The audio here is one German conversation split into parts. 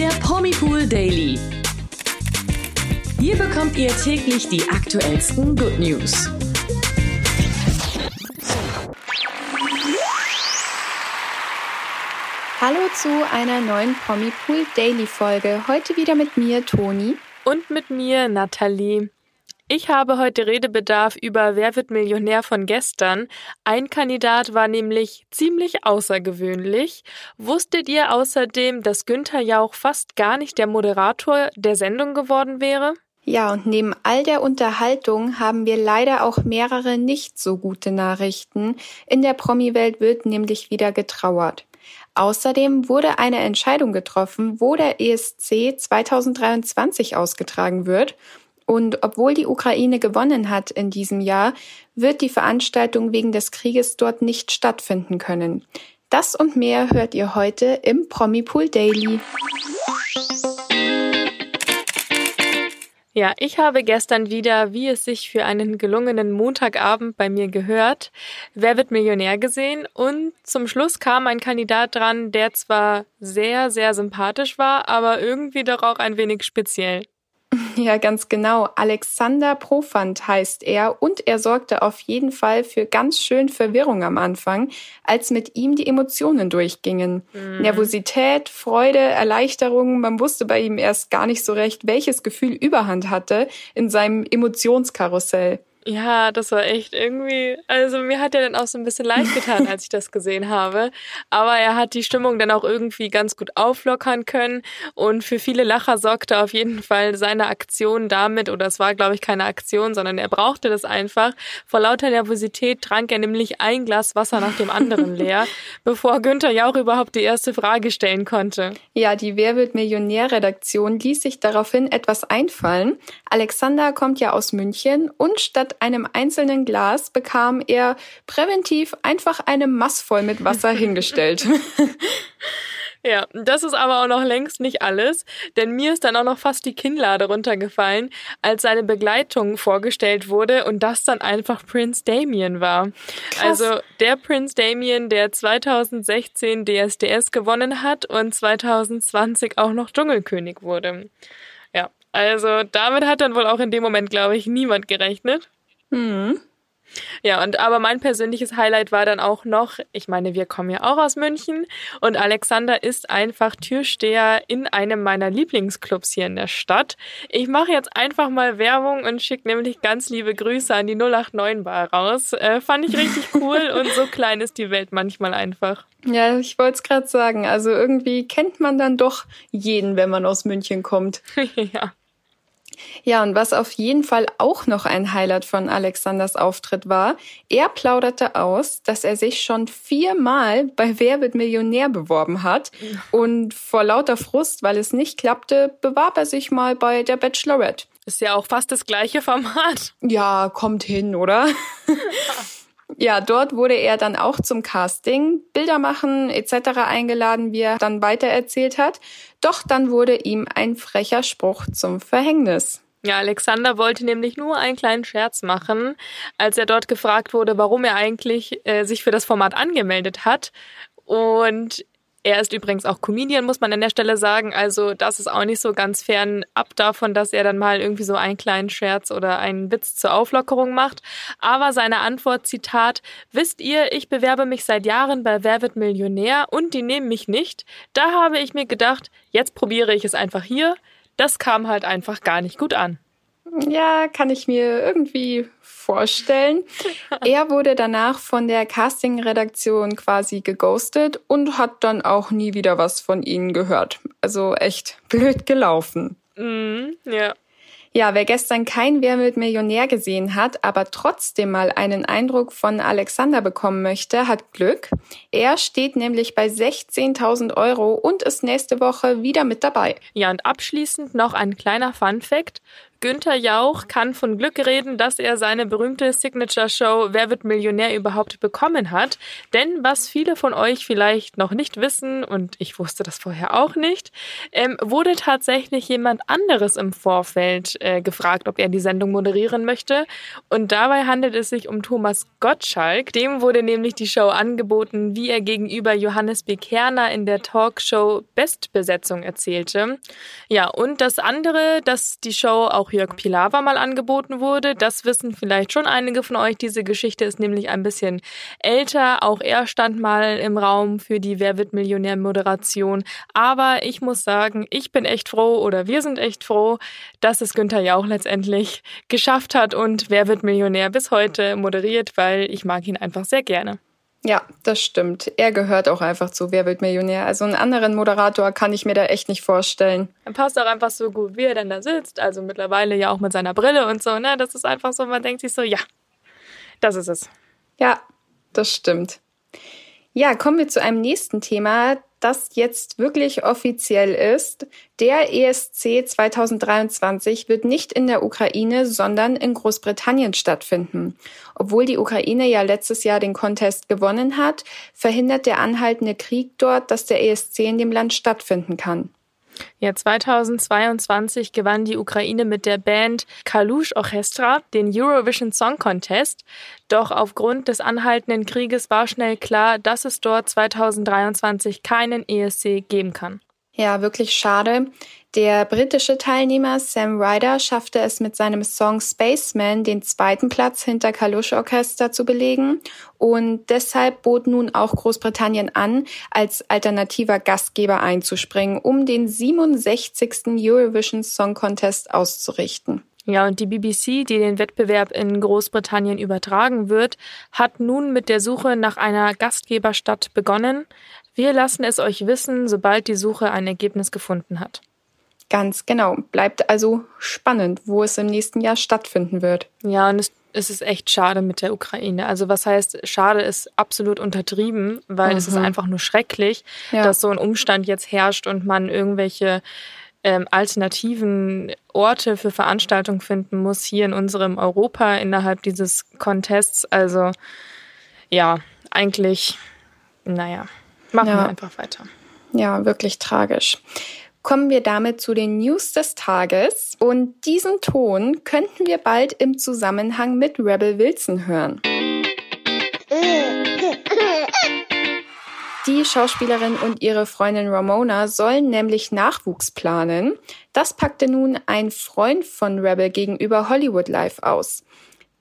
der Promipool Daily. Hier bekommt ihr täglich die aktuellsten Good News. Hallo zu einer neuen Promipool Daily Folge. Heute wieder mit mir, Toni. Und mit mir, Nathalie. Ich habe heute Redebedarf über Wer wird Millionär von gestern. Ein Kandidat war nämlich ziemlich außergewöhnlich. Wusstet ihr außerdem, dass Günther Jauch fast gar nicht der Moderator der Sendung geworden wäre? Ja, und neben all der Unterhaltung haben wir leider auch mehrere nicht so gute Nachrichten. In der Promi-Welt wird nämlich wieder getrauert. Außerdem wurde eine Entscheidung getroffen, wo der ESC 2023 ausgetragen wird und obwohl die Ukraine gewonnen hat in diesem Jahr, wird die Veranstaltung wegen des Krieges dort nicht stattfinden können. Das und mehr hört ihr heute im Promipool Daily. Ja, ich habe gestern wieder, wie es sich für einen gelungenen Montagabend bei mir gehört, Wer wird Millionär gesehen und zum Schluss kam ein Kandidat dran, der zwar sehr, sehr sympathisch war, aber irgendwie doch auch ein wenig speziell. Ja, ganz genau. Alexander Profant heißt er und er sorgte auf jeden Fall für ganz schön Verwirrung am Anfang, als mit ihm die Emotionen durchgingen. Mhm. Nervosität, Freude, Erleichterung, man wusste bei ihm erst gar nicht so recht, welches Gefühl Überhand hatte in seinem Emotionskarussell. Ja, das war echt irgendwie, also mir hat er dann auch so ein bisschen leid getan, als ich das gesehen habe. Aber er hat die Stimmung dann auch irgendwie ganz gut auflockern können und für viele Lacher sorgte auf jeden Fall seine Aktion damit, oder es war glaube ich keine Aktion, sondern er brauchte das einfach. Vor lauter Nervosität trank er nämlich ein Glas Wasser nach dem anderen leer, bevor Günther Jauch überhaupt die erste Frage stellen konnte. Ja, die Wer wird Millionär-Redaktion ließ sich daraufhin etwas einfallen. Alexander kommt ja aus München und statt einem einzelnen Glas bekam er präventiv einfach eine Mass voll mit Wasser hingestellt. Ja, das ist aber auch noch längst nicht alles, denn mir ist dann auch noch fast die Kinnlade runtergefallen, als seine Begleitung vorgestellt wurde und das dann einfach Prince Damien war. Krass. Also der Prince Damien, der 2016 DSDS gewonnen hat und 2020 auch noch Dschungelkönig wurde. Ja, also damit hat dann wohl auch in dem Moment, glaube ich, niemand gerechnet. Mhm. Ja, und aber mein persönliches Highlight war dann auch noch, ich meine, wir kommen ja auch aus München und Alexander ist einfach Türsteher in einem meiner Lieblingsclubs hier in der Stadt. Ich mache jetzt einfach mal Werbung und schicke nämlich ganz liebe Grüße an die 089 Bar raus. Äh, fand ich richtig cool und so klein ist die Welt manchmal einfach. Ja, ich wollte es gerade sagen. Also irgendwie kennt man dann doch jeden, wenn man aus München kommt. ja. Ja, und was auf jeden Fall auch noch ein Highlight von Alexanders Auftritt war, er plauderte aus, dass er sich schon viermal bei Wer wird Millionär beworben hat. Und vor lauter Frust, weil es nicht klappte, bewarb er sich mal bei der Bachelorette. Ist ja auch fast das gleiche Format. Ja, kommt hin, oder? Ja, dort wurde er dann auch zum Casting, Bilder machen etc. eingeladen, wie er dann weitererzählt hat. Doch dann wurde ihm ein frecher Spruch zum Verhängnis. Ja, Alexander wollte nämlich nur einen kleinen Scherz machen, als er dort gefragt wurde, warum er eigentlich äh, sich für das Format angemeldet hat. Und er ist übrigens auch Comedian, muss man an der Stelle sagen. Also das ist auch nicht so ganz fern ab davon, dass er dann mal irgendwie so einen kleinen Scherz oder einen Witz zur Auflockerung macht. Aber seine Antwort, Zitat, wisst ihr, ich bewerbe mich seit Jahren bei Wer wird Millionär und die nehmen mich nicht. Da habe ich mir gedacht, jetzt probiere ich es einfach hier. Das kam halt einfach gar nicht gut an. Ja, kann ich mir irgendwie vorstellen. er wurde danach von der Casting-Redaktion quasi geghostet und hat dann auch nie wieder was von ihnen gehört. Also echt blöd gelaufen. Mm, ja. Ja, wer gestern kein Wer wird Millionär gesehen hat, aber trotzdem mal einen Eindruck von Alexander bekommen möchte, hat Glück. Er steht nämlich bei 16.000 Euro und ist nächste Woche wieder mit dabei. Ja, und abschließend noch ein kleiner Fun Fact. Günther Jauch kann von Glück reden, dass er seine berühmte Signature-Show Wer wird Millionär überhaupt bekommen hat. Denn was viele von euch vielleicht noch nicht wissen, und ich wusste das vorher auch nicht, ähm, wurde tatsächlich jemand anderes im Vorfeld äh, gefragt, ob er die Sendung moderieren möchte. Und dabei handelt es sich um Thomas Gottschalk. Dem wurde nämlich die Show angeboten, wie er gegenüber Johannes B. Kerner in der Talkshow Bestbesetzung erzählte. Ja, und das andere, dass die Show auch Jörg Pilawa mal angeboten wurde, das wissen vielleicht schon einige von euch. Diese Geschichte ist nämlich ein bisschen älter. Auch er stand mal im Raum für die Wer wird Millionär Moderation. Aber ich muss sagen, ich bin echt froh oder wir sind echt froh, dass es Günther Jauch letztendlich geschafft hat und Wer wird Millionär bis heute moderiert, weil ich mag ihn einfach sehr gerne. Ja, das stimmt. Er gehört auch einfach zu Wer wird Millionär. Also einen anderen Moderator kann ich mir da echt nicht vorstellen. Er passt auch einfach so gut, wie er denn da sitzt. Also mittlerweile ja auch mit seiner Brille und so, ne? Das ist einfach so, man denkt sich so, ja, das ist es. Ja, das stimmt. Ja, kommen wir zu einem nächsten Thema, das jetzt wirklich offiziell ist. Der ESC 2023 wird nicht in der Ukraine, sondern in Großbritannien stattfinden. Obwohl die Ukraine ja letztes Jahr den Contest gewonnen hat, verhindert der anhaltende Krieg dort, dass der ESC in dem Land stattfinden kann. Ja, 2022 gewann die Ukraine mit der Band Kalush Orchestra den Eurovision Song Contest. Doch aufgrund des anhaltenden Krieges war schnell klar, dass es dort 2023 keinen ESC geben kann. Ja, wirklich schade. Der britische Teilnehmer Sam Ryder schaffte es mit seinem Song Spaceman den zweiten Platz hinter Kalush Orchester zu belegen und deshalb bot nun auch Großbritannien an, als alternativer Gastgeber einzuspringen, um den 67. Eurovision Song Contest auszurichten. Ja, und die BBC, die den Wettbewerb in Großbritannien übertragen wird, hat nun mit der Suche nach einer Gastgeberstadt begonnen. Wir lassen es euch wissen, sobald die Suche ein Ergebnis gefunden hat. Ganz genau. Bleibt also spannend, wo es im nächsten Jahr stattfinden wird. Ja, und es, es ist echt schade mit der Ukraine. Also was heißt, schade ist absolut untertrieben, weil mhm. es ist mhm. einfach nur schrecklich, ja. dass so ein Umstand jetzt herrscht und man irgendwelche ähm, alternativen Orte für Veranstaltungen finden muss hier in unserem Europa innerhalb dieses Contests. Also ja, eigentlich, naja, machen ja. wir einfach weiter. Ja, wirklich tragisch kommen wir damit zu den News des Tages. Und diesen Ton könnten wir bald im Zusammenhang mit Rebel Wilson hören. Die Schauspielerin und ihre Freundin Ramona sollen nämlich Nachwuchs planen. Das packte nun ein Freund von Rebel gegenüber Hollywood Live aus.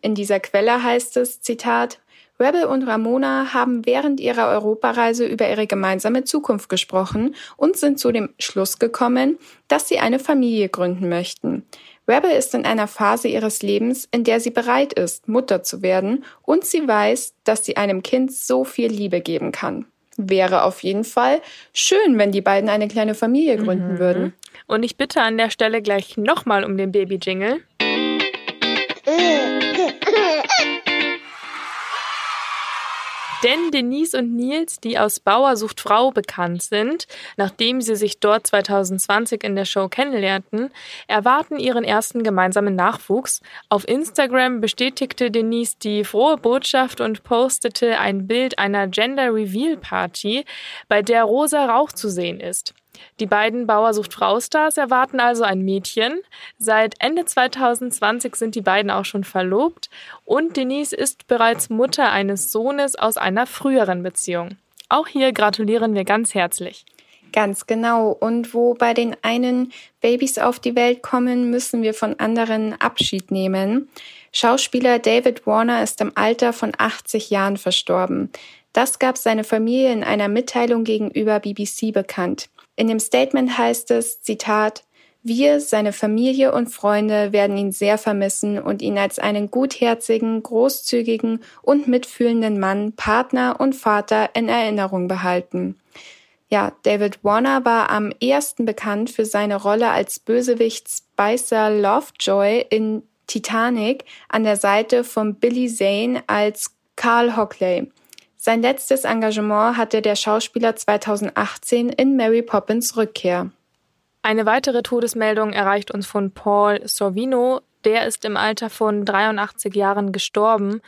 In dieser Quelle heißt es, Zitat, Rebel und Ramona haben während ihrer Europareise über ihre gemeinsame Zukunft gesprochen und sind zu dem Schluss gekommen, dass sie eine Familie gründen möchten. Rebel ist in einer Phase ihres Lebens, in der sie bereit ist, Mutter zu werden und sie weiß, dass sie einem Kind so viel Liebe geben kann. Wäre auf jeden Fall schön, wenn die beiden eine kleine Familie gründen mhm. würden. Und ich bitte an der Stelle gleich nochmal um den Baby-Jingle. Denn Denise und Nils, die aus Bauersucht Frau bekannt sind, nachdem sie sich dort 2020 in der Show kennenlernten, erwarten ihren ersten gemeinsamen Nachwuchs. Auf Instagram bestätigte Denise die frohe Botschaft und postete ein Bild einer Gender Reveal Party, bei der rosa Rauch zu sehen ist. Die beiden Bauersucht-Frau-Stars erwarten also ein Mädchen. Seit Ende 2020 sind die beiden auch schon verlobt und Denise ist bereits Mutter eines Sohnes aus einer früheren Beziehung. Auch hier gratulieren wir ganz herzlich. Ganz genau. Und wo bei den einen Babys auf die Welt kommen, müssen wir von anderen Abschied nehmen. Schauspieler David Warner ist im Alter von 80 Jahren verstorben. Das gab seine Familie in einer Mitteilung gegenüber BBC bekannt. In dem Statement heißt es, Zitat, wir, seine Familie und Freunde werden ihn sehr vermissen und ihn als einen gutherzigen, großzügigen und mitfühlenden Mann, Partner und Vater in Erinnerung behalten. Ja, David Warner war am ersten bekannt für seine Rolle als Bösewicht Spicer Lovejoy in Titanic an der Seite von Billy Zane als Carl Hockley. Sein letztes Engagement hatte der Schauspieler 2018 in Mary Poppins Rückkehr. Eine weitere Todesmeldung erreicht uns von Paul Sorvino. Der ist im Alter von 83 Jahren gestorben.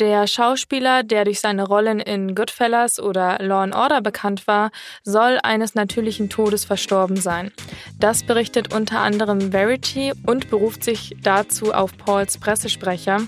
Der Schauspieler, der durch seine Rollen in Goodfellas oder Law and Order bekannt war, soll eines natürlichen Todes verstorben sein. Das berichtet unter anderem Verity und beruft sich dazu auf Pauls Pressesprecher.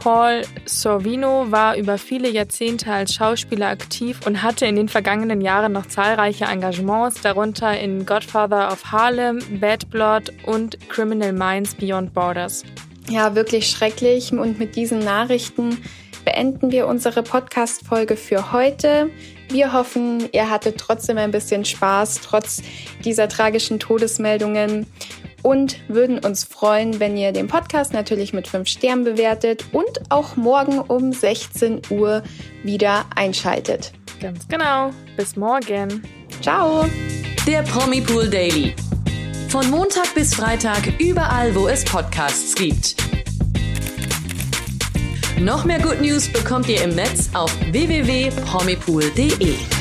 Paul Sorvino war über viele Jahrzehnte als Schauspieler aktiv und hatte in den vergangenen Jahren noch zahlreiche Engagements, darunter in Godfather of Harlem, Bad Blood und Criminal Minds Beyond Borders. Ja, wirklich schrecklich. Und mit diesen Nachrichten beenden wir unsere Podcast-Folge für heute. Wir hoffen, ihr hattet trotzdem ein bisschen Spaß, trotz dieser tragischen Todesmeldungen und würden uns freuen, wenn ihr den Podcast natürlich mit 5 Sternen bewertet und auch morgen um 16 Uhr wieder einschaltet. Ganz genau. Bis morgen. Ciao. Der Promi Pool Daily. Von Montag bis Freitag überall, wo es Podcasts gibt. Noch mehr Good News bekommt ihr im Netz auf www.promipool.de.